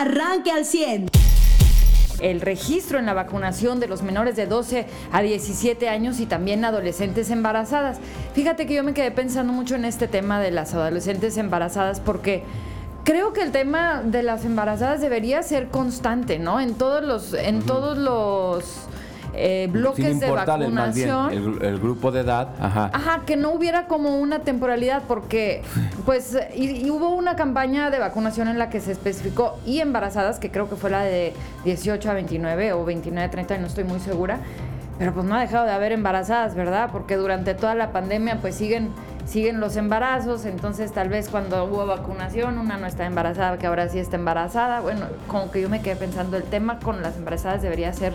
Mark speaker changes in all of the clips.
Speaker 1: arranque al 100
Speaker 2: el registro en la vacunación de los menores de 12 a 17 años y también adolescentes embarazadas. Fíjate que yo me quedé pensando mucho en este tema de las adolescentes embarazadas porque creo que el tema de las embarazadas debería ser constante, ¿no? En todos los en todos los eh, bloques de vacunación.
Speaker 3: el, grupo de edad,
Speaker 2: ajá. Ajá, que no hubiera como una temporalidad, porque pues y, hubo una campaña de vacunación en la que se especificó y embarazadas, que creo que fue la de 18 a 29 o 29 a 30, no estoy muy segura, pero pues no ha dejado de haber embarazadas, ¿verdad? Porque durante toda la pandemia pues siguen siguen los embarazos, entonces tal vez cuando hubo vacunación una no está embarazada, que ahora sí está embarazada. Bueno, como que yo me quedé pensando, el tema con las embarazadas debería ser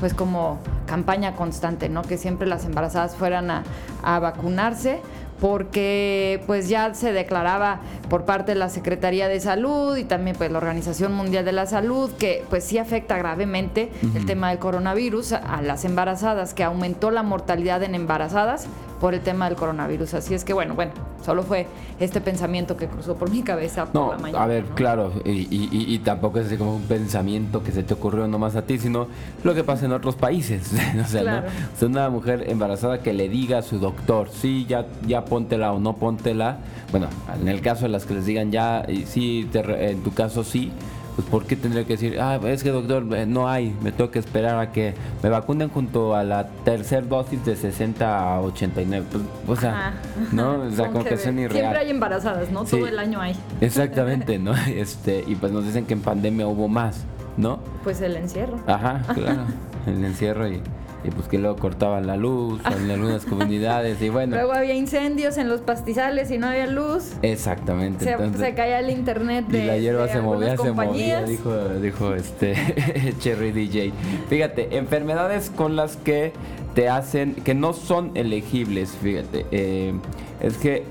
Speaker 2: pues como campaña constante, ¿no? Que siempre las embarazadas fueran a, a vacunarse porque pues ya se declaraba por parte de la Secretaría de Salud y también pues la Organización Mundial de la Salud que pues sí afecta gravemente el tema del coronavirus a las embarazadas, que aumentó la mortalidad en embarazadas por el tema del coronavirus. Así es que bueno, bueno, solo fue este pensamiento que cruzó por mi cabeza por la mañana.
Speaker 3: A ver, claro, y, tampoco es así como un pensamiento que se te ocurrió nomás a ti, sino lo que pasa en otros países. o sea, ¿no? O una mujer embarazada que le diga a su doctor, sí, ya, ya póntela o no póntela. Bueno, en el caso de las que les digan ya, sí, en tu caso sí pues ¿por qué tendría que decir, ah, es que doctor, eh, no hay, me tengo que esperar a que me vacunen junto a la tercera dosis de 60 a 89? Pues, o sea, ¿no? O sea, como que, son irreal.
Speaker 2: Siempre hay embarazadas, ¿no? Todo el año hay.
Speaker 3: Exactamente, ¿no? Este, y pues nos dicen que en pandemia hubo más, ¿no?
Speaker 2: Pues el encierro.
Speaker 3: Ajá, claro, el encierro y y pues que luego cortaban la luz en algunas comunidades y bueno.
Speaker 2: Luego había incendios en los pastizales y no había luz.
Speaker 3: Exactamente.
Speaker 2: Se, caía el internet de
Speaker 3: Y la hierba se movía, se movía, dijo, dijo este Cherry DJ. Fíjate, enfermedades con las que te hacen, que no son elegibles, fíjate. Eh, es que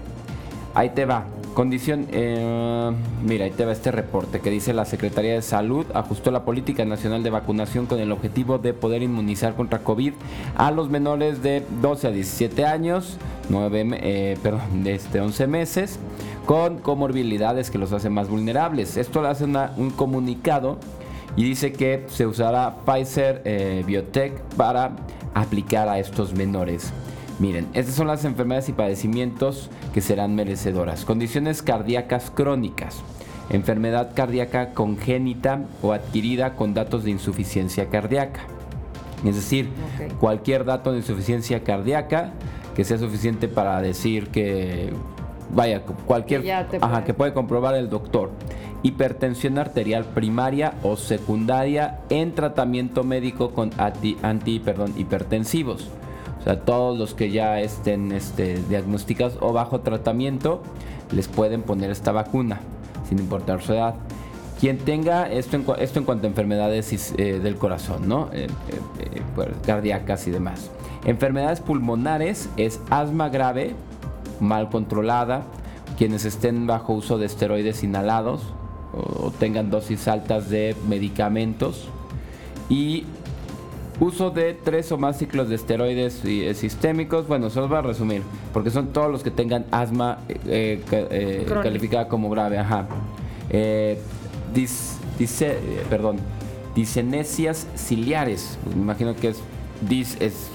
Speaker 3: ahí te va. Condición, eh, mira, ahí te va este reporte que dice la Secretaría de Salud ajustó la política nacional de vacunación con el objetivo de poder inmunizar contra COVID a los menores de 12 a 17 años, 9, eh, perdón, de este 11 meses, con comorbilidades que los hacen más vulnerables. Esto le hace un comunicado y dice que se usará Pfizer eh, Biotech para aplicar a estos menores. Miren, estas son las enfermedades y padecimientos que serán merecedoras. Condiciones cardíacas crónicas. Enfermedad cardíaca congénita o adquirida con datos de insuficiencia cardíaca. Es decir, cualquier dato de insuficiencia cardíaca que sea suficiente para decir que, vaya, cualquier, ajá, que puede comprobar el doctor. Hipertensión arterial primaria o secundaria en tratamiento médico con anti, anti perdón, hipertensivos sea, todos los que ya estén este, diagnosticados o bajo tratamiento les pueden poner esta vacuna, sin importar su edad. Quien tenga esto en, esto en cuanto a enfermedades eh, del corazón, ¿no? Eh, eh, pues, cardíacas y demás. Enfermedades pulmonares es asma grave, mal controlada, quienes estén bajo uso de esteroides inhalados o tengan dosis altas de medicamentos y Uso de tres o más ciclos de esteroides eh, sistémicos. Bueno, se los voy a resumir, porque son todos los que tengan asma eh, eh, calificada como grave. Ajá. dice, perdón, disenesias ciliares. Me imagino que es dis es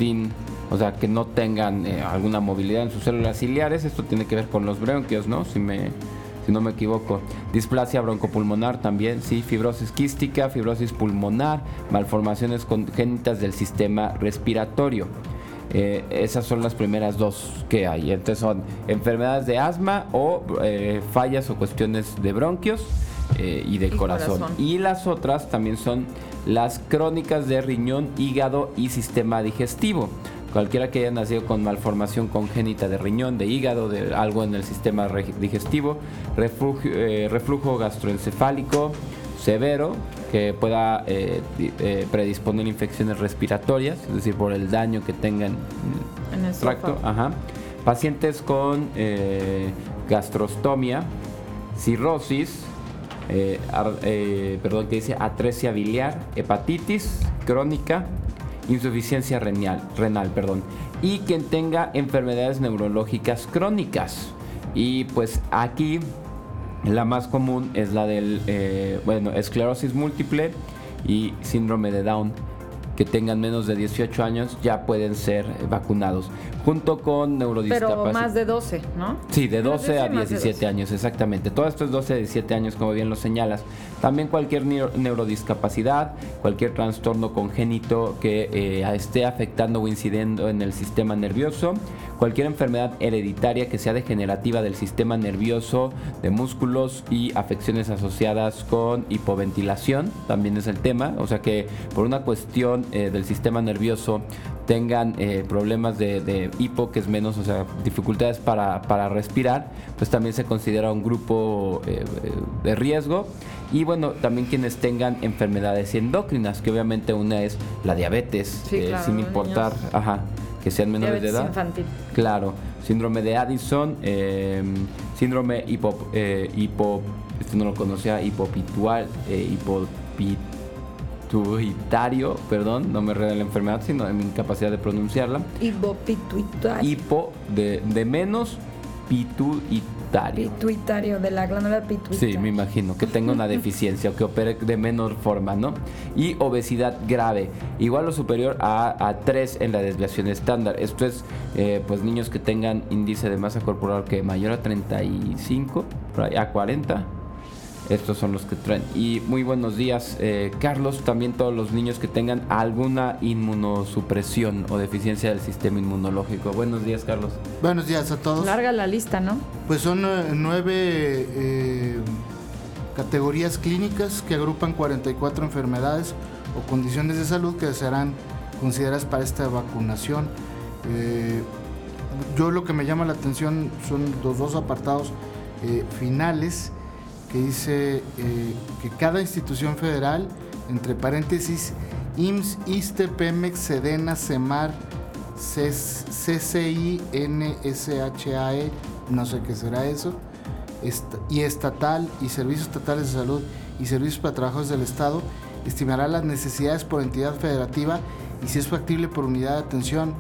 Speaker 3: o sea, que no tengan alguna movilidad en sus células ciliares. Esto tiene que ver con los bronquios, ¿no? Si me si no me equivoco. Displasia broncopulmonar también, sí, fibrosis quística, fibrosis pulmonar, malformaciones congénitas del sistema respiratorio. Eh, esas son las primeras dos que hay. Entonces son enfermedades de asma o eh, fallas o cuestiones de bronquios eh, y de corazón. Y las otras también son las crónicas de riñón, hígado y sistema digestivo. Cualquiera que haya nacido con malformación congénita de riñón, de hígado, de algo en el sistema digestivo, eh, reflujo, gastroencefálico severo que pueda eh, eh, predisponer infecciones respiratorias, es decir, por el daño que tengan en el tracto. Ajá. Pacientes con gastrostomia, cirrosis, perdón, que dice atresia biliar, hepatitis crónica, insuficiencia renal, renal perdón, y quien tenga enfermedades neurológicas crónicas. Y pues aquí La más común es la del, eh, bueno, esclerosis múltiple y síndrome de Down que tengan menos de 18 años ya pueden ser vacunados, junto con neurodiscapacidad.
Speaker 2: Pero más de 12, ¿no?
Speaker 3: Sí, de 12 a 17 años, exactamente. Todo esto es 12 a 17 años, como bien lo señalas. También cualquier neurodiscapacidad, cualquier trastorno congénito que eh, esté afectando o incidiendo en el sistema nervioso, cualquier enfermedad hereditaria que sea degenerativa del sistema nervioso, de músculos y afecciones asociadas con hipoventilación, también es el tema. O sea que por una cuestión eh, del sistema nervioso tengan eh, problemas de, hipo, que es menos, o sea, dificultades para, respirar, pues también se considera un grupo eh, de riesgo. Y bueno, también quienes tengan enfermedades endocrinas, que obviamente una es la diabetes, sin importar ajá, que sean menores de edad.
Speaker 2: infantil.
Speaker 3: Claro, síndrome de Addison, síndrome hipo, hipo, esto no lo conocía, hipopitual, hipopitual hipopituitario, perdón, no me de la enfermedad, sino de mi incapacidad de pronunciarla.
Speaker 2: Hipopituitario.
Speaker 3: Hipo de, de menos pituitario.
Speaker 2: Pituitario, de la glándula pituitaria.
Speaker 3: Sí, me imagino, que tenga una deficiencia o que opere de menor forma, ¿no? Y obesidad grave, igual o superior a, a 3 en la desviación estándar. Esto es, eh, pues, niños que tengan índice de masa corporal que mayor a 35, a 40 estos son los que traen. Y muy buenos días, eh, Carlos. También todos los niños que tengan alguna inmunosupresión o deficiencia del sistema inmunológico. Buenos días, Carlos.
Speaker 1: Buenos días a todos.
Speaker 2: Larga la lista, ¿no?
Speaker 1: Pues son eh, nueve eh, categorías clínicas que agrupan 44 enfermedades o condiciones de salud que serán consideradas para esta vacunación. yo lo que me llama la atención son los dos apartados finales que dice eh, que cada institución federal, entre paréntesis, IMSS, ISTE, PEMEX, SEDENA, CEMAR, CCI, NSHAE, no sé qué será eso, y estatal y servicios estatales de salud y servicios para trabajos del Estado, estimará las necesidades por entidad federativa y si es factible por unidad de atención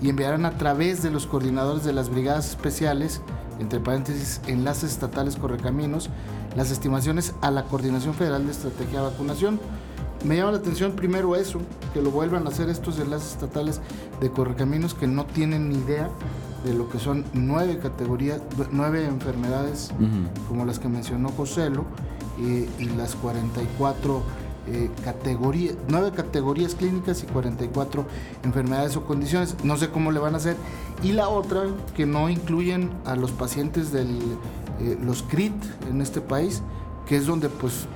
Speaker 1: y enviarán a través de los coordinadores de las brigadas especiales, entre paréntesis, enlaces estatales correcaminos, las estimaciones a la Coordinación Federal de Estrategia de Vacunación. Me llama la atención primero eso, que lo vuelvan a hacer estos enlaces estatales de correcaminos que no tienen ni idea de lo que son nueve categorías, nueve enfermedades, como las que mencionó Joselo, eh, y las 44 eh, categorías, nueve categorías clínicas y 44 enfermedades o condiciones. No sé cómo le van a hacer. Y la otra, que no incluyen a los pacientes del eh, los CRIT en este país, que es donde pues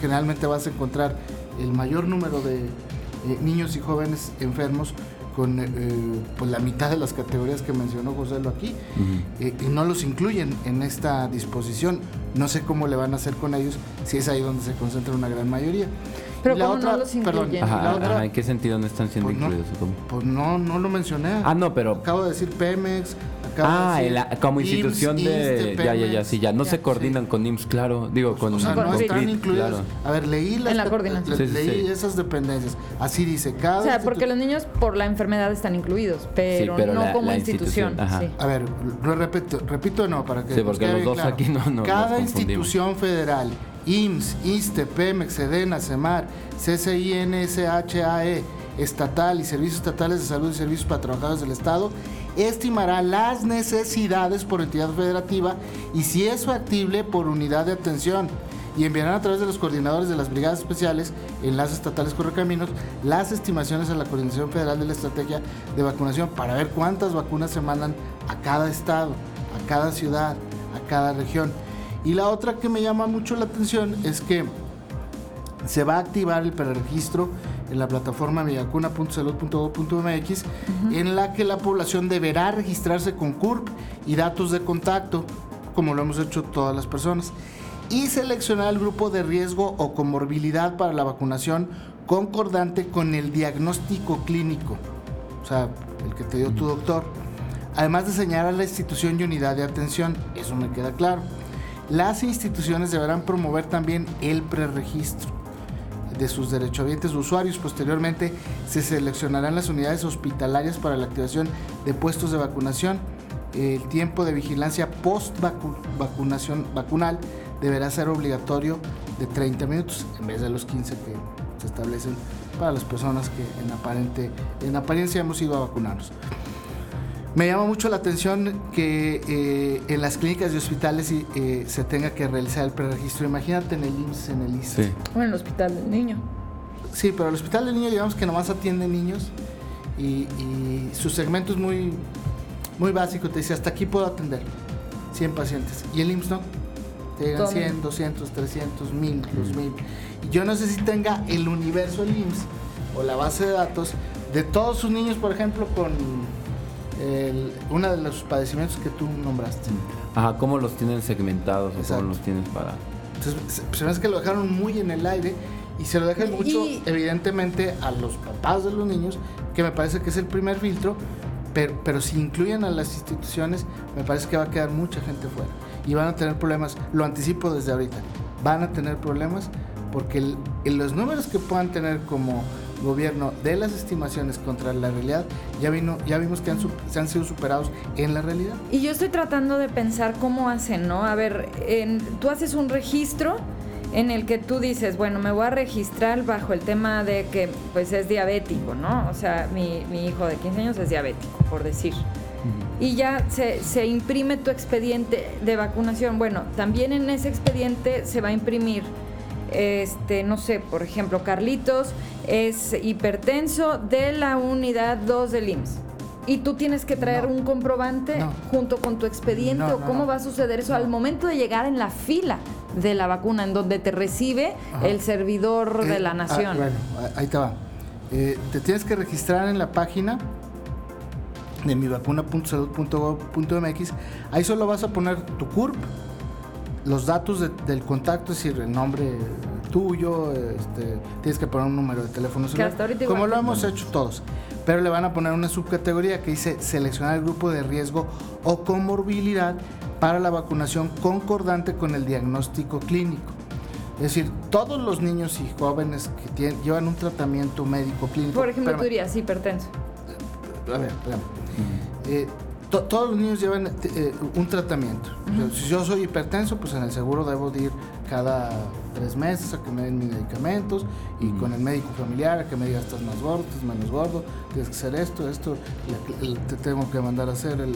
Speaker 1: generalmente vas a encontrar el mayor número de eh, niños y jóvenes enfermos con eh, pues la mitad de las categorías que mencionó José lo aquí y no los incluyen en esta disposición. No sé cómo le van a hacer con ellos si es ahí donde se concentra una gran mayoría.
Speaker 2: Pero la otra, no los perdón,
Speaker 3: ¿En qué sentido no están siendo
Speaker 1: pues
Speaker 3: incluidos?
Speaker 1: pues no, no lo mencioné.
Speaker 3: Ah, no, pero...
Speaker 1: Acabo de decir Pemex,
Speaker 3: ah, como institución de... ya, ya, ya, sí, ya. No se coordinan con IMSS, claro. Digo, con...
Speaker 1: O sea, no están incluidos. A ver, leí,
Speaker 2: la coordinación.
Speaker 1: leí esas dependencias. Así dice, cada...
Speaker 2: O sea, porque los niños por la enfermedad están incluidos, pero, no como institución.
Speaker 1: A ver, lo repito, repito de nuevo para que...
Speaker 3: Sí, porque los dos aquí no, no
Speaker 1: Cada institución federal IMSS, ISTE, PEMEX, SEDENA, CEMAR, CCI, NSHAE, estatal y servicios estatales de salud y servicios para trabajadores del Estado estimará las necesidades por entidad federativa y si es factible por unidad de atención y enviarán a través de los coordinadores de las brigadas especiales, enlaces estatales correcaminos, las estimaciones a la Coordinación Federal de la Estrategia de Vacunación para ver cuántas vacunas se mandan a cada estado, a cada ciudad, a cada región. Y la otra que me llama mucho la atención es que se va a activar el preregistro en la plataforma miyacuna.salud.gov.mx, en la que la población deberá registrarse con CURP y datos de contacto, como lo hemos hecho todas las personas, y seleccionar el grupo de riesgo o comorbilidad para la vacunación concordante con el diagnóstico clínico, o sea, el que te dio tu doctor, además de señalar la institución y unidad de atención, eso me queda claro. Las instituciones deberán promover también el preregistro de sus derechohabientes usuarios. Posteriormente se seleccionarán las unidades hospitalarias para la activación de puestos de vacunación. El tiempo de vigilancia post vacunación vacunal deberá ser obligatorio de 30 minutos en vez de los 15 que se establecen para las personas que en, aparente, en apariencia hemos ido a vacunarnos. Me llama mucho la atención que eh, en las clínicas y hospitales eh, se tenga que realizar el preregistro. Imagínate en el IMSS, en el ISS.
Speaker 2: O en el hospital del niño.
Speaker 1: Sí, pero el hospital del niño digamos que nomás atiende niños y, su segmento es muy, muy básico. Te dice, hasta aquí puedo atender 100 pacientes. Y el IMSS no. Te llegan 100, 200, 300, 1000, 2000. Y yo no sé si tenga el universo del IMSS o la base de datos de todos sus niños, por ejemplo, con uno de los padecimientos que tú nombraste.
Speaker 3: Ajá, ¿cómo los tienen segmentados o cómo los tienes para...?
Speaker 1: Entonces, se me que lo dejaron muy en el aire y se lo dejan mucho, evidentemente, a los papás de los niños, que me parece que es el primer filtro, pero, pero si incluyen a las instituciones, me parece que va a quedar mucha gente fuera y van a tener problemas, lo anticipo desde ahorita, van a tener problemas porque en los números que puedan tener como gobierno de las estimaciones contra la realidad, ya, vino, ya vimos que han, se han sido superados en la realidad.
Speaker 2: Y yo estoy tratando de pensar cómo hacen, ¿no? A ver, en, tú haces un registro en el que tú dices, bueno, me voy a registrar bajo el tema de que pues es diabético, ¿no? O sea, mi, mi hijo de 15 años es diabético, por decir. Y ya se, se imprime tu expediente de vacunación. Bueno, también en ese expediente se va a imprimir este, no sé, por ejemplo, Carlitos es hipertenso de la unidad 2 del IMSS. Y tú tienes que traer un comprobante junto con tu expediente o cómo va a suceder eso al momento de llegar en la fila de la vacuna, en donde te recibe el servidor de la eh, ah, nación.
Speaker 1: bueno, ahí te va. Eh, te tienes que registrar en la página de mivacuna.salud.gov.mx. Ahí solo vas a poner tu CURP, los datos del contacto, es decir, el nombre tuyo, este, tienes que poner un número de teléfono celular, como lo hemos hecho todos. Pero le van a poner una subcategoría que dice seleccionar el grupo de riesgo o comorbilidad para la vacunación concordante con el diagnóstico clínico. Es decir, todos los niños y jóvenes que tienen, llevan un tratamiento médico clínico.
Speaker 2: Por ejemplo, tú dirías hipertenso.
Speaker 1: A ver, espérame todos los niños llevan eh, un tratamiento. si yo soy hipertenso, pues en el seguro debo ir cada tres meses a que me den mis medicamentos y con el médico familiar a que me diga estás más gordo, estás menos gordo, tienes que hacer esto, esto, te tengo que mandar a hacer el,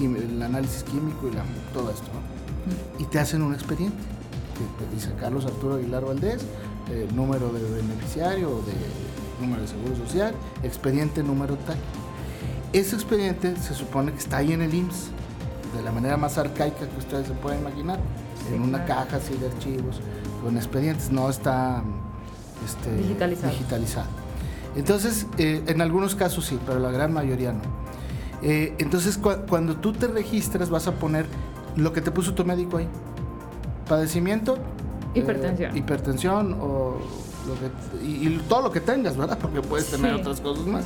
Speaker 1: el, análisis químico y todo esto. Y te hacen un expediente que te dice Carlos Arturo Aguilar Valdés, eh, número de beneficiario de número de seguro social, expediente número tal. Ese expediente se supone que está ahí en el IMSS, de la manera más arcaica que ustedes se pueden imaginar, en una caja así de archivos, con expedientes, no está este, digitalizado. Entonces, eh, en algunos casos sí, pero la gran mayoría no. Eh, entonces, cuando tú te registras, vas a poner lo que te puso tu médico ahí. Padecimiento.
Speaker 2: Eh, hipertensión.
Speaker 1: hipertensión o y, todo lo que tengas, ¿verdad? Porque puedes tener otras cosas más.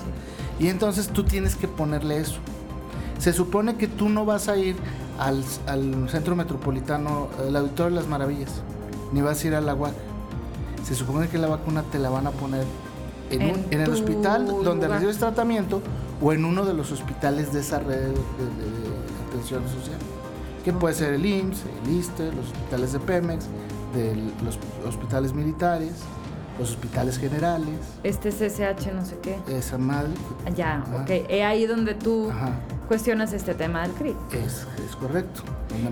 Speaker 1: Y entonces tú tienes que ponerle eso. Se supone que tú no vas a ir al, centro metropolitano, el Auditorio de las Maravillas, ni vas a ir a la UAC. Se supone que la vacuna te la van a poner en, el hospital donde recibes tratamiento o en uno de los hospitales de esa red de, atención social. Que puede ser el IMSS, el ISTE, los hospitales de Pemex, de los hospitales militares, los hospitales generales.
Speaker 2: Este CCH no sé qué.
Speaker 1: Esa madre.
Speaker 2: Ya, ok. Es ahí donde tú cuestionas este tema del CRIT.
Speaker 1: Es, es correcto.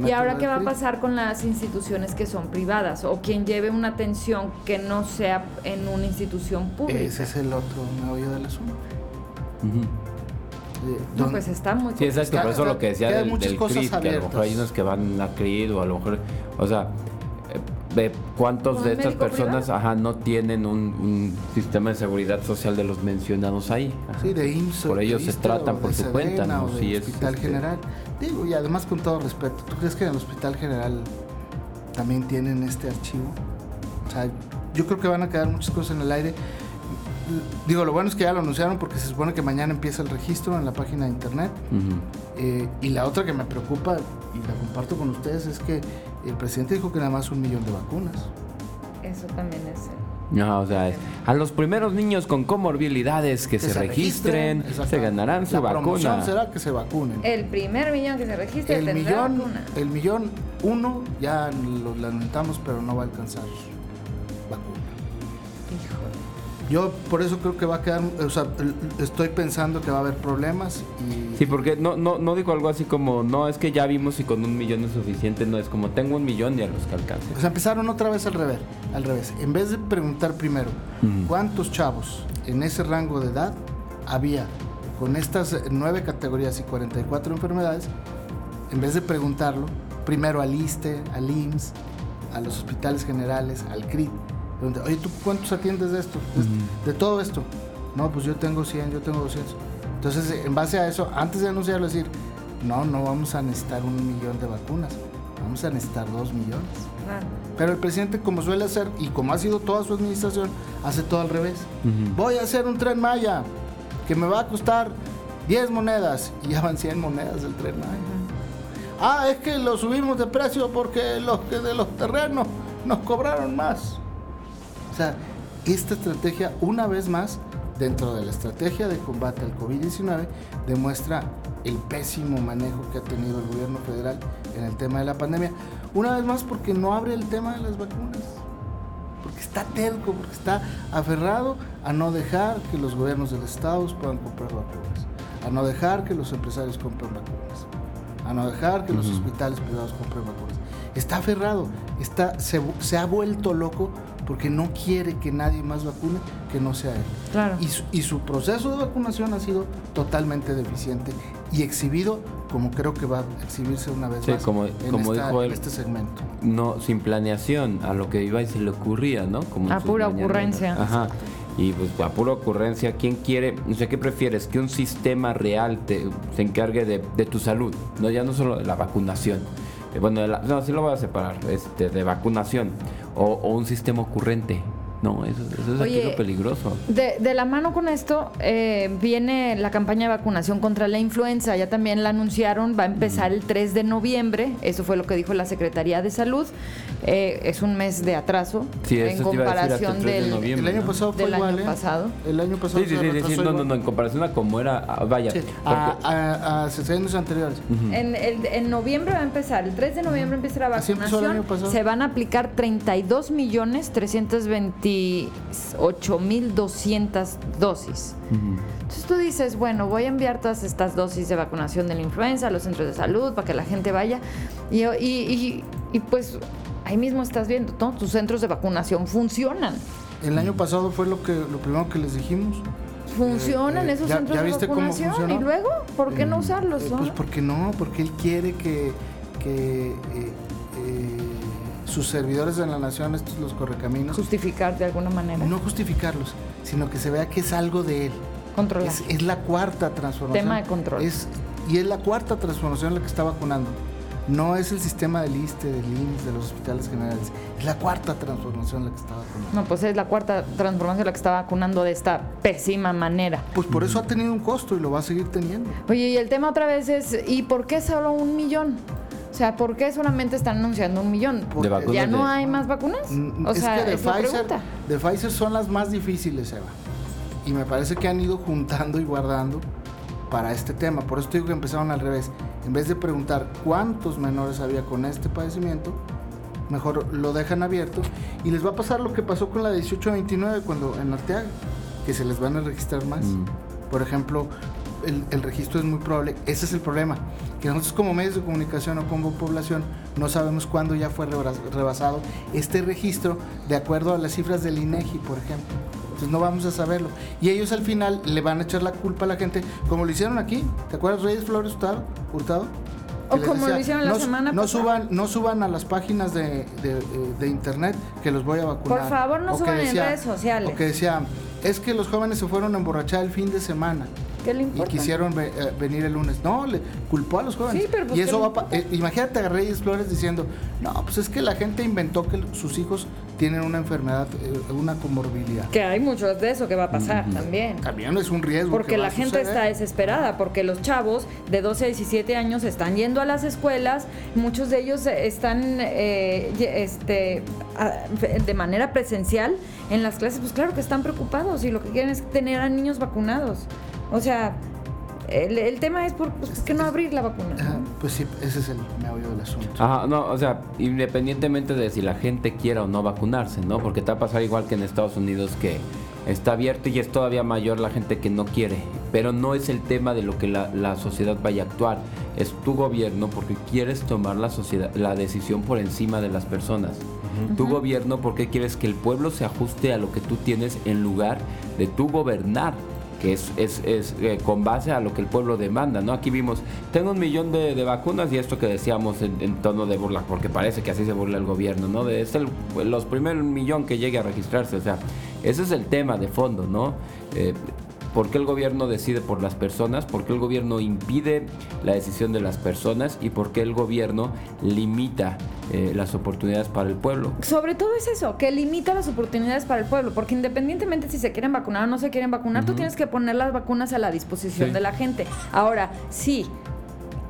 Speaker 2: ¿Y ahora qué va a pasar con las instituciones que son privadas o quien lleve una atención que no sea en una institución pública?
Speaker 1: Ese es el otro meollo del asunto.
Speaker 2: Eh, no, pues está muy...
Speaker 3: Sí, exacto, por eso lo que decía del, del CRIT, que a lo mejor hay unos que van a CRIT o a lo mejor... O sea, ve cuántos de estas personas ajá, no tienen un, sistema de seguridad social de los mencionados ahí.
Speaker 1: Sí, de IMSS.
Speaker 3: Por ellos se tratan por su cuenta, ¿no?
Speaker 1: sí, Hospital General. Digo, y además con todo respeto, ¿tú crees que en el Hospital General también tienen este archivo? O sea, yo creo que van a quedar muchas cosas en el aire. Digo, lo bueno es que ya lo anunciaron porque se supone que mañana empieza el registro en la página de internet. Eh, y la otra que me preocupa, y la comparto con ustedes, es que el presidente dijo que nada más un millón de vacunas.
Speaker 2: Eso también es.
Speaker 3: No, o sea, a los primeros niños con comorbilidades que, se, registren, se ganarán su la vacuna.
Speaker 1: será que se vacunen.
Speaker 2: El primer millón que se registre
Speaker 1: el millón, El millón uno ya lo lamentamos, pero no va a alcanzar vacuna. Yo por eso creo que va a quedar, o sea, estoy pensando que va a haber problemas y...
Speaker 3: Sí, porque no, no, no digo algo así como, no, es que ya vimos y con un millón es suficiente, no, es como tengo un millón y a los que alcance.
Speaker 1: O sea, empezaron otra vez al revés, al revés. En vez de preguntar primero, ¿cuántos chavos en ese rango de edad había con estas nueve categorías y 44 enfermedades? En vez de preguntarlo, primero al ISTE, al IMSS, a los hospitales generales, al CRIT, Oye, ¿tú cuántos atiendes de esto? De, todo esto. No, pues yo tengo 100, yo tengo 200. Entonces, en base a eso, antes de anunciarlo, decir, no, no vamos a necesitar un millón de vacunas, vamos a necesitar dos millones. Pero el presidente, como suele hacer, y como ha sido toda su administración, hace todo al revés. Voy a hacer un tren Maya que me va a costar 10 monedas y ya van 100 monedas del tren Maya. Ah, es que lo subimos de precio porque los que de los terrenos nos cobraron más. O sea, esta estrategia, una vez más, dentro de la estrategia de combate al COVID-19, demuestra el pésimo manejo que ha tenido el gobierno federal en el tema de la pandemia. Una vez más porque no abre el tema de las vacunas. Porque está terco, porque está aferrado a no dejar que los gobiernos del Estado puedan comprar vacunas. A no dejar que los empresarios compren vacunas. A no dejar que los hospitales privados compren vacunas. Está aferrado, está, se, se ha vuelto loco porque no quiere que nadie más vacune que no sea él.
Speaker 2: Claro.
Speaker 1: Y, su, y su proceso de vacunación ha sido totalmente deficiente y exhibido como creo que va a exhibirse una vez más
Speaker 3: como, como dijo él,
Speaker 1: este segmento.
Speaker 3: No, sin planeación, a lo que iba y se le ocurría, ¿no?
Speaker 2: Como a pura ocurrencia.
Speaker 3: Ajá. Y pues a pura ocurrencia, ¿quién quiere? O sea, ¿qué prefieres? Que un sistema real te, se encargue de, de tu salud, no ya no solo de la vacunación bueno, no, sí lo voy a separar, este, de vacunación o, o un sistema ocurrente. No, eso, es aquí lo peligroso.
Speaker 2: De, de, la mano con esto eh, viene la campaña de vacunación contra la influenza. Ya también la anunciaron, va a empezar el 3 de noviembre. Eso fue lo que dijo la Secretaría de Salud. Eh, es un mes de atraso en comparación del,
Speaker 1: el año pasado fue
Speaker 2: del
Speaker 1: igual,
Speaker 2: año pasado.
Speaker 1: El año pasado
Speaker 3: sí, sí, sí, sí no, no, no, en comparación a como era, vaya.
Speaker 1: a, a, a, años anteriores.
Speaker 2: en, el, en noviembre va a empezar, el 3 de noviembre empieza la vacunación. Se van a aplicar 32 millones 320 8.200 dosis. Entonces tú dices, bueno, voy a enviar todas estas dosis de vacunación de la influenza a los centros de salud para que la gente vaya. Y, y, y, pues ahí mismo estás viendo, ¿no? Tus centros de vacunación funcionan.
Speaker 1: El año pasado fue lo, que, lo primero que les dijimos.
Speaker 2: ¿Funcionan eh, eh, esos centros de vacunación? ¿Y luego? ¿Por qué no mm, usarlos?
Speaker 1: Eh, pues porque no, porque él quiere que, que sus servidores de la nación, estos los correcaminos.
Speaker 2: Justificar de alguna manera.
Speaker 1: No justificarlos, sino que se vea que es algo de él.
Speaker 2: Controlar.
Speaker 1: Es, la cuarta transformación.
Speaker 2: Tema de control.
Speaker 1: Es, y es la cuarta transformación la que está vacunando. No es el sistema del ISTE, del IMSS, de los hospitales generales. Es la cuarta transformación la que está vacunando.
Speaker 2: No, pues es la cuarta transformación la que está vacunando de esta pésima manera.
Speaker 1: Pues por eso ha tenido un costo y lo va a seguir teniendo.
Speaker 2: Oye, y el tema otra vez es, ¿y por qué solo un millón? O sea, ¿por qué solamente están anunciando un millón? Porque ¿Ya no hay más vacunas?
Speaker 1: Mm, o sea, que de, Pfizer, de Pfizer son las más difíciles, Eva. Y me parece que han ido juntando y guardando para este tema. Por eso digo que empezaron al revés. En vez de preguntar cuántos menores había con este padecimiento, mejor lo dejan abierto y les va a pasar lo que pasó con la 1829 cuando en Arteaga, que se les van a registrar más. Mm. Por ejemplo, el, registro es muy probable. Ese es el problema, que nosotros como medios de comunicación o como población no sabemos cuándo ya fue rebasado este registro de acuerdo a las cifras del INEGI, por ejemplo. Entonces no vamos a saberlo. Y ellos al final le van a echar la culpa a la gente, como lo hicieron aquí. ¿Te acuerdas Reyes Flores Hurtado?
Speaker 2: O como lo hicieron la semana
Speaker 1: no Suban, no suban a las páginas de, de, internet que los voy a vacunar.
Speaker 2: Por favor, no suban en redes sociales.
Speaker 1: O que decía, es que los jóvenes se fueron a emborrachar el fin de semana. Y quisieron eh, venir el lunes. No, le culpó a los jóvenes.
Speaker 2: Pues,
Speaker 1: y eso va eh, Imagínate a Reyes Flores diciendo, no, pues es que la gente inventó que sus hijos tienen una enfermedad, eh, una comorbilidad.
Speaker 2: Que hay muchos de eso que va a pasar también.
Speaker 1: También es un riesgo.
Speaker 2: Porque la gente está desesperada, porque los chavos de 12 a 17 años están yendo a las escuelas, muchos de ellos están eh, este, de manera presencial en las clases, pues claro que están preocupados y lo que quieren es tener a niños vacunados. O sea, el, tema es por pues, que no abrir la vacuna.
Speaker 1: pues sí, ese es el meollo del asunto.
Speaker 3: Ajá, no, o sea, independientemente de si la gente quiera o no vacunarse, ¿no? Porque te va a pasar igual que en Estados Unidos que está abierto y es todavía mayor la gente que no quiere. Pero no es el tema de lo que la, sociedad vaya a actuar. Es tu gobierno porque quieres tomar la, sociedad, la decisión por encima de las personas. Tu gobierno porque quieres que el pueblo se ajuste a lo que tú tienes en lugar de tú gobernar que es, es, es eh, con base a lo que el pueblo demanda, ¿no? Aquí vimos, tengo un millón de, vacunas y esto que decíamos en, tono de burla, porque parece que así se burla el gobierno, ¿no? Es el, los primeros millón que llegue a registrarse, o sea, ese es el tema de fondo, ¿no? Eh, ¿Por qué el gobierno decide por las personas? ¿Por qué el gobierno impide la decisión de las personas? ¿Y por qué el gobierno limita eh, las oportunidades para el pueblo?
Speaker 2: Sobre todo es eso, que limita las oportunidades para el pueblo, porque independientemente si se quieren vacunar o no se quieren vacunar, tú tienes que poner las vacunas a la disposición de la gente. Ahora, sí,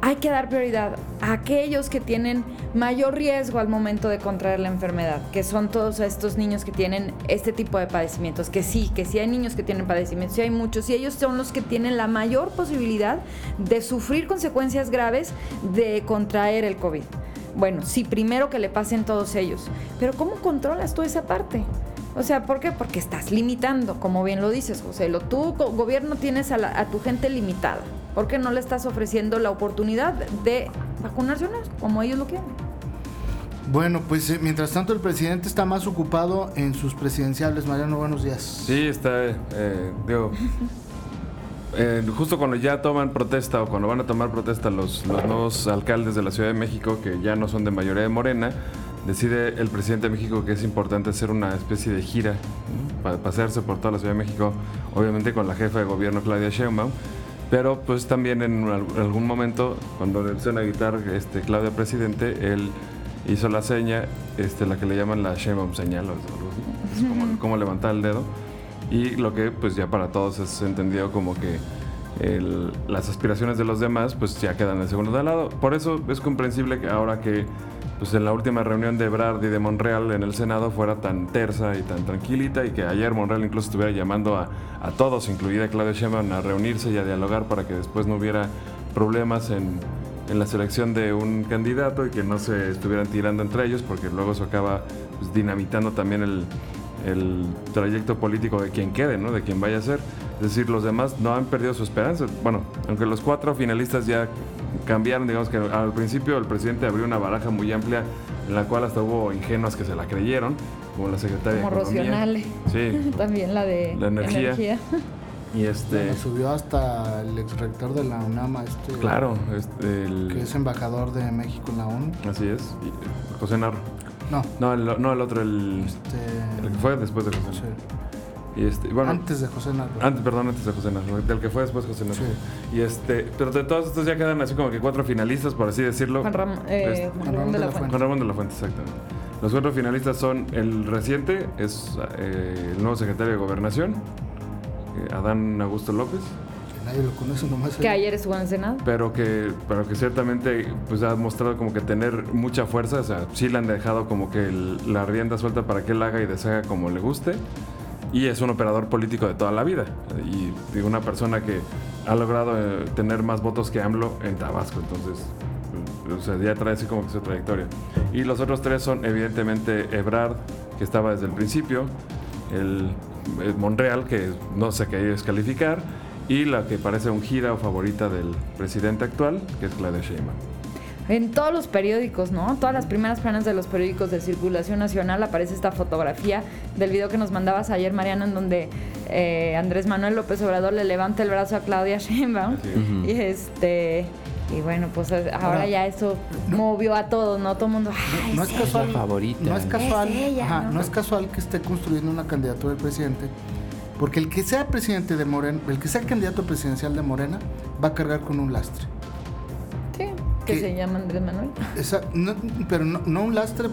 Speaker 2: hay que dar prioridad a aquellos que tienen mayor riesgo al momento de contraer la enfermedad, que son todos estos niños que tienen este tipo de padecimientos, que sí, que sí hay niños que tienen padecimientos, sí hay muchos, y ellos son los que tienen la mayor posibilidad de sufrir consecuencias graves de contraer el COVID. Bueno, sí, primero que le pasen todos ellos, pero ¿cómo controlas tú esa parte? O sea, ¿por qué? Porque estás limitando, como bien lo dices, José. Lo, tú, gobierno, tienes a, a tu gente limitada. ¿Por qué no le estás ofreciendo la oportunidad de vacunarse o no, como ellos lo quieren?
Speaker 1: Bueno, pues eh, mientras tanto el presidente está más ocupado en sus presidenciales. Mariano, buenos días.
Speaker 4: Sí, está, eh, digo, eh, justo cuando ya toman protesta o cuando van a tomar protesta los, los nuevos alcaldes de la Ciudad de México, que ya no son de mayoría de Morena, decide el presidente de México que es importante hacer una especie de gira para pasearse por toda la Ciudad de México, obviamente con la jefa de gobierno Claudia Sheinbaum pero pues también en algún momento, cuando le a evitar este, Claudia Presidente, él hizo la seña, este, la que le llaman la Sheinbaum señal, es como, levantar el dedo. Y lo que pues ya para todos es entendido como que las aspiraciones de los demás pues ya quedan en segundo de lado. Por eso es comprensible que ahora que pues en la última reunión de Brad y de Monreal en el Senado fuera tan tersa y tan tranquilita y que ayer Monreal incluso estuviera llamando a, todos, incluida Claudia Sheinbaum, a reunirse y a dialogar para que después no hubiera problemas en, la selección de un candidato y que no se estuvieran tirando entre ellos porque luego eso acaba pues, dinamitando también el, el trayecto político de quien quede, ¿no? de quien vaya a ser. Es decir, los demás no han perdido su esperanza. Bueno, aunque los cuatro finalistas ya cambiaron, digamos que al principio el presidente abrió una baraja muy amplia en la cual hasta hubo ingenuas que se la creyeron, como la secretaria
Speaker 2: como
Speaker 4: de Economía.
Speaker 2: Sí. También la de
Speaker 4: la energía.
Speaker 1: Y este subió hasta el ex rector de la UNAM, este
Speaker 4: Claro, este,
Speaker 1: el, que es embajador de México en la ONU.
Speaker 4: Así es, José Narro.
Speaker 1: No.
Speaker 4: No, el, no, el otro, el, este... el que fue después de José Narro.
Speaker 1: Este, bueno, antes de José Narro.
Speaker 4: Antes, perdón, antes de José Narro, del que fue después José Narro. Y este, pero de todos estos ya quedan así como que cuatro finalistas, por así decirlo.
Speaker 2: Juan, eh, este, Ramón de la Fuente.
Speaker 4: Juan Ramón de la Fuente, exactamente. Los cuatro finalistas son el reciente, es eh, el nuevo secretario de Gobernación, eh, Adán Augusto López.
Speaker 1: Que nadie lo conoce nomás.
Speaker 2: Que ayer estuvo en el Senado.
Speaker 4: Pero que, pero que ciertamente pues, ha mostrado como que tener mucha fuerza. O sea, sí le han dejado como que la rienda suelta para que él haga y deshaga como le guste y es un operador político de toda la vida y una persona que ha logrado eh, tener más votos que AMLO en Tabasco, entonces o sea, ya trae así como que su trayectoria. Y los otros tres son evidentemente Ebrard, que estaba desde el principio, el, Monreal, que no sé qué descalificar, y la que parece un gira o favorita del presidente actual, que es Claudia Sheinbaum
Speaker 2: en todos los periódicos, ¿no? Todas las primeras planas de los periódicos de circulación nacional aparece esta fotografía del video que nos mandabas ayer, Mariana, en donde eh, Andrés Manuel López Obrador le levanta el brazo a Claudia Sheinbaum. Y este y bueno, pues ahora ya eso movió a todos, ¿no? Todo el mundo.
Speaker 1: no, es casual,
Speaker 3: favorita.
Speaker 1: No es casual, ¿no? es casual que esté construyendo una candidatura del presidente, porque el que sea presidente de Morena, el que sea candidato presidencial de Morena, va a cargar con un lastre
Speaker 2: que, se llama Andrés Manuel.
Speaker 1: pero no, un lastre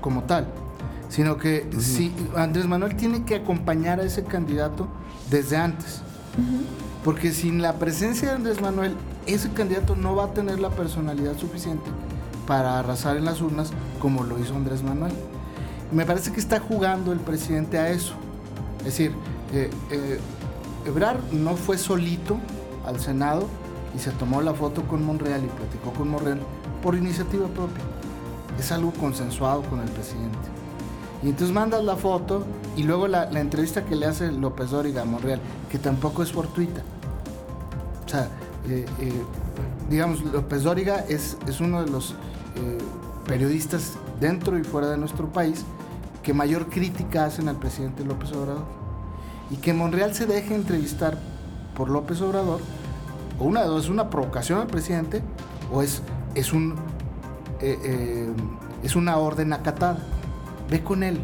Speaker 1: como tal, sino que si Andrés Manuel tiene que acompañar a ese candidato desde antes. Porque sin la presencia de Andrés Manuel, ese candidato no va a tener la personalidad suficiente para arrasar en las urnas como lo hizo Andrés Manuel. Me parece que está jugando el presidente a eso. Es decir, eh, no fue solito al Senado y se tomó la foto con Monreal y platicó con Monreal por iniciativa propia. Es algo consensuado con el presidente. Y entonces mandas la foto y luego la, entrevista que le hace López Dóriga a Monreal, que tampoco es fortuita. O sea, eh, eh, digamos, López Dóriga es, es uno de los eh, periodistas dentro y fuera de nuestro país que mayor crítica hacen al presidente López Obrador. Y que Monreal se deje entrevistar por López Obrador, o una de dos, es una provocación al presidente, o es, es, un, es una orden acatada ve con él,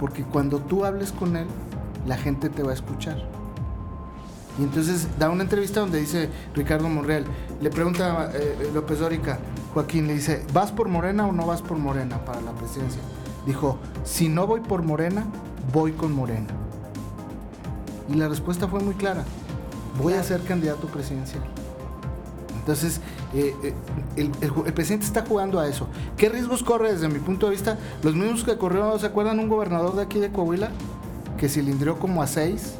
Speaker 1: porque cuando tú hables con él, la gente te va a escuchar. Y entonces da una entrevista donde dice Ricardo Monreal, le pregunta eh, López Dórica, Joaquín le dice, ¿vas por Morena o no vas por Morena para la presidencia? Dijo, si no voy por Morena, voy con Morena. Y la respuesta fue muy clara, voy a ser candidato presidencial. Entonces, eh, eh, el, presidente está jugando a eso. ¿Qué riesgos corre desde mi punto de vista? Los mismos que corrió, ¿se acuerdan un gobernador de aquí de Coahuila? Que cilindrió como a seis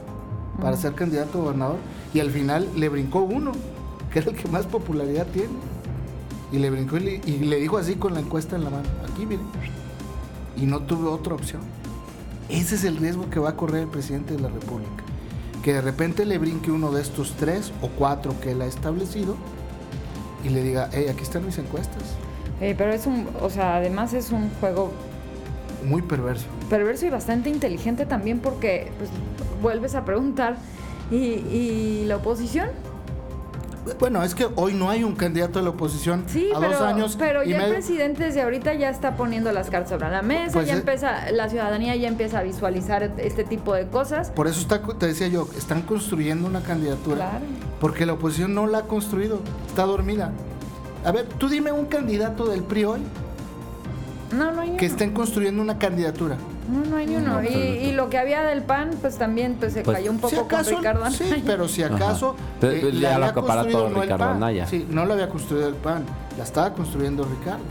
Speaker 1: para ser candidato a gobernador y al final le brincó uno, que era el que más popularidad tiene. Y le brincó y le, dijo así con la encuesta en la mano, aquí mire. Y no tuvo otra opción. Ese es el riesgo que va a correr el presidente de la República. Que de repente le brinque uno de estos tres o cuatro que él ha establecido y le diga, hey, aquí están mis encuestas.
Speaker 2: Eh, pero es un, o sea, además es un juego
Speaker 1: muy perverso.
Speaker 2: Perverso y bastante inteligente también porque pues, vuelves a preguntar, ¿y, ¿y la oposición?
Speaker 1: Bueno, es que hoy no hay un candidato de la oposición
Speaker 2: sí,
Speaker 1: a
Speaker 2: pero,
Speaker 1: dos años.
Speaker 2: Pero ya el presidente desde ahorita ya está poniendo las cartas sobre la mesa, pues ya empieza, la ciudadanía ya empieza a visualizar este tipo de cosas.
Speaker 1: Por eso está, te decía yo, están construyendo una candidatura. Claro. Porque la oposición no la ha construido, está dormida. A ver, tú dime un candidato del PRI hoy.
Speaker 2: No, no hay
Speaker 1: Que estén construyendo una candidatura.
Speaker 2: No, no hay ni uno. y, lo que había del PAN, pues también pues, se pues, cayó un poco con Ricardo Anaya.
Speaker 1: Sí, pero si acaso.
Speaker 3: Eh, le había construido no Ricardo Anaya.
Speaker 1: Sí, no lo había construido el PAN, la estaba construyendo Ricardo.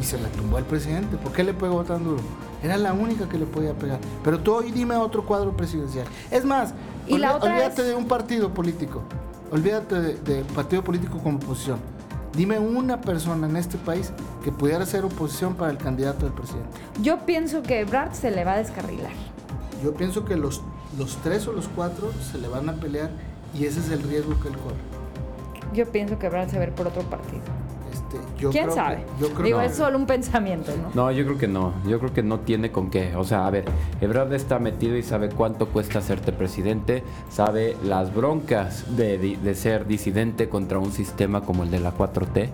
Speaker 1: Y se la tumbó el presidente. ¿Por qué le pegó tan duro? Era la única que le podía pegar. Pero tú hoy dime otro cuadro presidencial. Es más, olvídate de un partido político. Olvídate de, de partido político como oposición Dime una persona en este país que pudiera ser oposición para el candidato del presidente.
Speaker 2: Yo pienso que Ebrard se le va a descarrilar.
Speaker 1: Yo pienso que los, los tres o los cuatro se le van a pelear y ese es el riesgo que él corre.
Speaker 2: Yo pienso que Ebrard se va a ver por otro partido.
Speaker 1: Este,
Speaker 2: ¿Quién sabe? Digo, es solo un pensamiento, ¿no?
Speaker 3: No, yo creo que no. Yo creo que no tiene con qué. O sea, a ver, Ebrard está metido y sabe cuánto cuesta hacerte presidente, sabe las broncas de, de ser disidente contra un sistema como el de la 4T.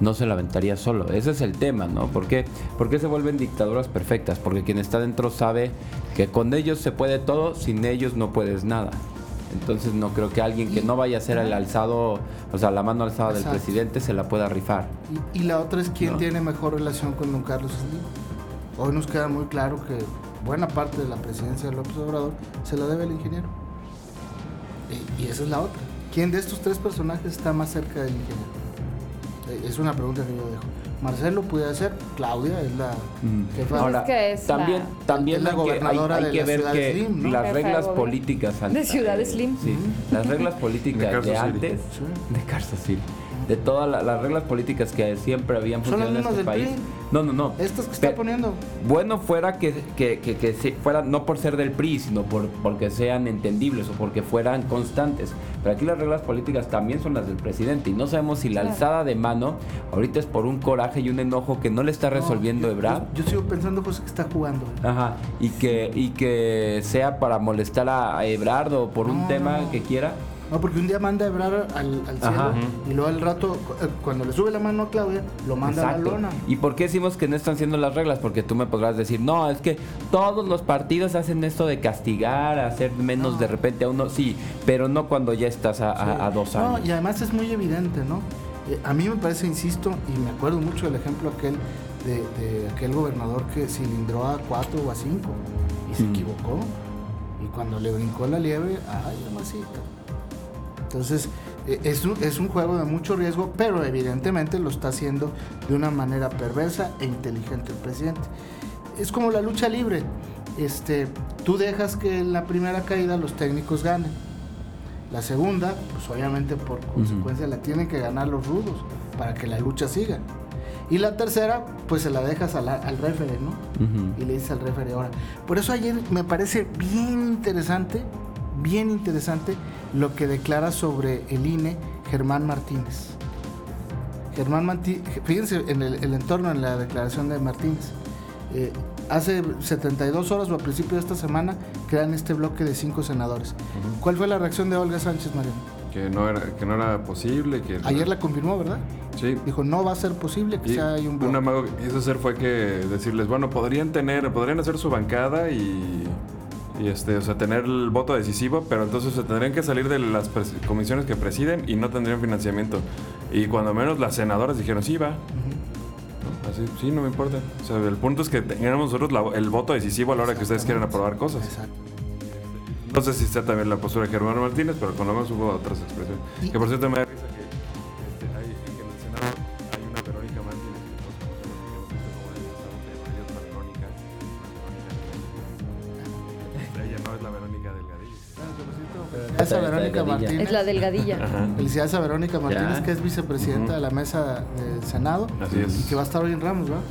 Speaker 3: No se la aventaría solo. Ese es el tema, ¿no? ¿Por qué? ¿Por qué se vuelven dictaduras perfectas? Porque quien está dentro sabe que con ellos se puede todo, sin ellos no puedes nada. Entonces no creo que alguien que no vaya a ser el alzado, o sea, la mano alzada del presidente se la pueda rifar.
Speaker 1: Y, la otra es quién tiene mejor relación con don Carlos Slim. Hoy nos queda muy claro que buena parte de la presidencia de López Obrador se la debe al ingeniero. Y, y esa es la otra. ¿Quién de estos tres personajes está más cerca del ingeniero? Eh, es una pregunta que yo dejo. Marcelo puede ser, Claudia es la
Speaker 3: mm. jefa. Ahora, también, también hay, que, ver que las reglas políticas
Speaker 2: de Ciudad Slim,
Speaker 3: sí, las reglas políticas de, antes de Cárcel de todas las reglas políticas que siempre habían funcionado en este país. No, no, no.
Speaker 1: Estas que está poniendo.
Speaker 3: Bueno fuera que, que, que, fuera no por ser del PRI, sino por porque sean entendibles o porque fueran constantes. Pero aquí las reglas políticas también son las del presidente y no sabemos si la alzada de mano ahorita es por un coraje y un enojo que no le está resolviendo Ebrard.
Speaker 1: Yo, sigo pensando pues que está jugando.
Speaker 3: Ajá. Y que y que sea para molestar a Ebrard o por un tema que quiera.
Speaker 1: No, porque un día manda a Ebrar al, cielo y luego al rato, eh, cuando le sube la mano a Claudia, lo manda a la lona.
Speaker 3: ¿Y por qué decimos que no están siendo las reglas? Porque tú me podrás decir, no, es que todos los partidos hacen esto de castigar, hacer menos de repente a uno, sí, pero no cuando ya estás a, dos años.
Speaker 1: No, y además es muy evidente, ¿no? Eh, a mí me parece, insisto, y me acuerdo mucho del ejemplo aquel de, aquel gobernador que cilindró a cuatro o a cinco y se equivocó. Y cuando le brincó la liebre, ay, masita. Entonces, e, es un, es un juego de mucho riesgo, pero evidentemente lo está haciendo de una manera perversa e inteligente el presidente. Es como la lucha libre. Este, tú dejas que en la primera caída los técnicos ganen. La segunda, pues obviamente por consecuencia la tienen que ganar los rudos para que la lucha siga. Y la tercera, pues se la dejas al, al referee, ¿no? Y le dices al referee ahora. Por eso ayer me parece bien interesante, bien interesante lo que declara sobre el INE Germán Martínez. Germán Martínez, fíjense en el, entorno, en la declaración de Martínez. Eh, hace 72 horas o a principio de esta semana crean este bloque de cinco senadores. ¿Cuál fue la reacción de Olga Sánchez Mariano?
Speaker 4: Que no era, que no era posible. Que
Speaker 1: Ayer la confirmó, ¿verdad?
Speaker 4: Sí.
Speaker 1: Dijo, no va a ser posible que sea un bloque.
Speaker 4: Un amago que hizo hacer fue que decirles, bueno, podrían tener, podrían hacer su bancada y, y este, o sea, tener el voto decisivo, pero entonces se tendrían que salir de las comisiones que presiden y no tendrían financiamiento. Y cuando menos las senadoras dijeron, sí, va. Así, sí, no me importa. O sea, el punto es que tengamos nosotros el voto decisivo a la hora que ustedes quieran aprobar cosas. Exacto. No sé si está también la postura de Germán Martínez, pero con lo menos hubo otras expresiones. Que por cierto me la Delgadilla.
Speaker 1: Felicidades a Verónica Martínez, que es vicepresidenta de la mesa del Senado.
Speaker 4: Así es.
Speaker 1: Y que va a estar hoy en Ramos, ¿verdad?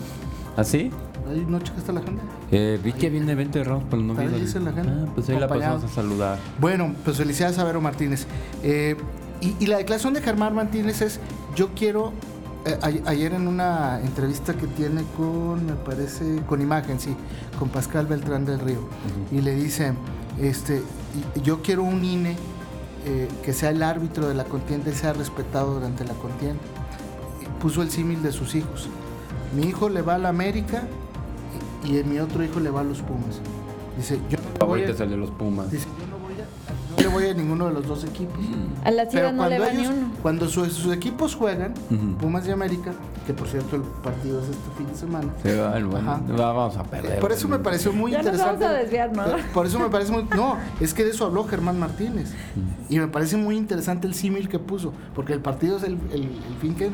Speaker 3: ¿Ah, sí?
Speaker 1: Ahí no checaste la agenda.
Speaker 3: Eh, vi que viene evento de Ramos, pero no vi.
Speaker 1: La agenda.
Speaker 3: Ah, pues ahí la pasamos a saludar.
Speaker 1: Bueno, pues felicidades a Vero Martínez. Eh, y, la declaración de Germán Martínez es, yo quiero, eh, ayer en una entrevista que tiene con, me parece, con imagen, sí, con Pascal Beltrán del Río, y le dice, este, yo quiero un INE que sea el árbitro de la contienda y sea respetado durante la contienda. puso el símil de sus hijos. Mi hijo le va a la América y, y mi otro hijo le va a los Pumas. Dice, yo
Speaker 3: no voy a, de los Pumas.
Speaker 1: Dice, yo no voy a, no le voy a ninguno de los dos equipos.
Speaker 2: A la Pero no le va
Speaker 1: ellos,
Speaker 2: ni uno.
Speaker 1: Cuando sus equipos juegan, Pumas y América, que por cierto el partido es este fin de semana.
Speaker 3: Sí, bueno, vamos a perder.
Speaker 1: Por eso me pareció muy
Speaker 2: ya
Speaker 1: interesante.
Speaker 2: Nos vamos a desviar, ¿no?
Speaker 1: Por eso me parece muy. No, es que de eso habló Germán Martínez. Y me parece muy interesante el símil que puso, porque el partido es el, el, fin que.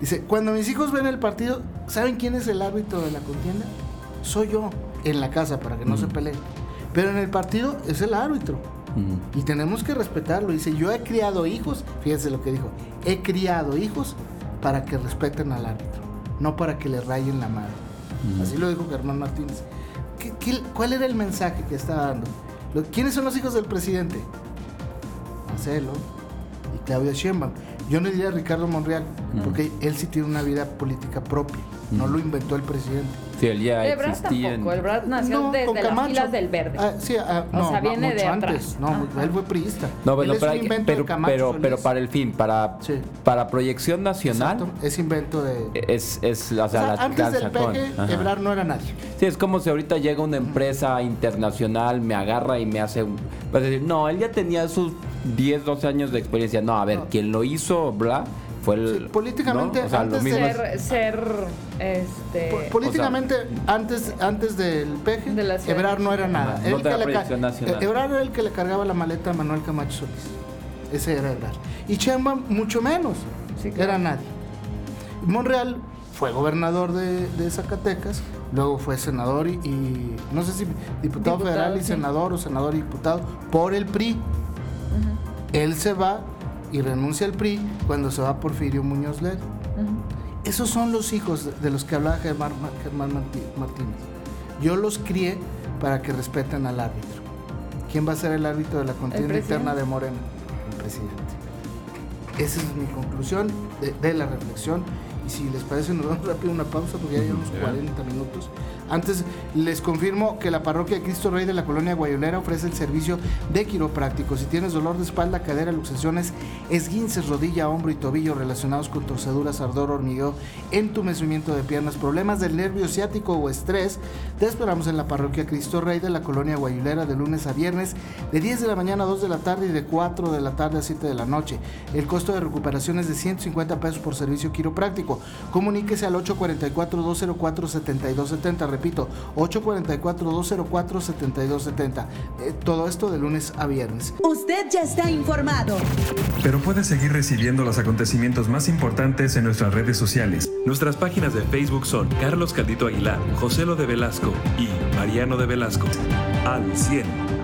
Speaker 1: Dice: Cuando mis hijos ven el partido, ¿saben quién es el árbitro de la contienda? Soy yo, en la casa, para que no se peleen. Pero en el partido es el árbitro. Y tenemos que respetarlo. Dice: Yo he criado hijos, fíjense lo que dijo: he criado hijos para que respeten al árbitro, no para que le rayen la madre. Así lo dijo Germán Martínez. ¿Qué, cuál era el mensaje que estaba dando? ¿Quiénes son los hijos del presidente? Marcelo y Claudia Sheinbaum. Yo no diría Ricardo Monreal, porque él sí tiene una vida política propia, no lo inventó el presidente.
Speaker 3: Sí, él ya existía.
Speaker 2: Tampoco. El Brad nació desde las filas del verde.
Speaker 1: Ah, sí, ah, no, o sea, viene de antes. No, él fue priista.
Speaker 3: No, bueno, pero, pero, pero, para el fin, para, para proyección nacional. Exacto,
Speaker 1: es invento de.
Speaker 3: Es, es o sea, la
Speaker 1: antes del peje, Ebrard no era nadie.
Speaker 3: Sí, es como si ahorita llega una empresa internacional, me agarra y me hace. Va a decir, no, él ya tenía sus 10, 12 años de experiencia. No, a ver, quien lo hizo, bla
Speaker 1: políticamente
Speaker 2: antes de ser, este,
Speaker 1: políticamente antes antes del peje Ebrard no era nada.
Speaker 3: No Ebrard
Speaker 1: era el que le cargaba la maleta a Manuel Camacho Solís. Ese era Ebrard. Y Chemba mucho menos era nadie. Monreal fue gobernador de, Zacatecas luego fue senador y, no sé si diputado, federal y senador o senador y diputado por el PRI él se va y renuncia al PRI cuando se va Porfirio Muñoz Ledo. Esos son los hijos de los que hablaba Germán, Martínez. Yo los crié para que respeten al árbitro. ¿Quién va a ser el árbitro de la contienda interna de Morena? El presidente. Esa es mi conclusión de, la reflexión. Y si les parece, nos vamos rápido a una pausa porque ya llevamos 40 minutos. Antes les confirmo que la parroquia Cristo Rey de la colonia Guayolera ofrece el servicio de quiropráctico. Si tienes dolor de espalda, cadera, luxaciones, esguinces, rodilla, hombro y tobillo relacionados con torceduras, ardor, hormigueo, entumecimiento de piernas, problemas del nervio ciático o estrés, te esperamos en la parroquia Cristo Rey de la colonia Guayolera de lunes a viernes de 10 de la mañana a 2 de la tarde y de 4 de la tarde a 7 de la noche. El costo de recuperación es de 150 pesos por servicio quiropráctico. Comuníquese al 844-204-7270. Repito, 844-204-7270. Eh, todo esto de lunes a viernes.
Speaker 5: Usted ya está informado.
Speaker 6: Pero puede seguir recibiendo los acontecimientos más importantes en nuestras redes sociales.
Speaker 7: Nuestras páginas de Facebook son Carlos Caldito Aguilar, José Lo de Velasco y Mariano de Velasco. Al 100.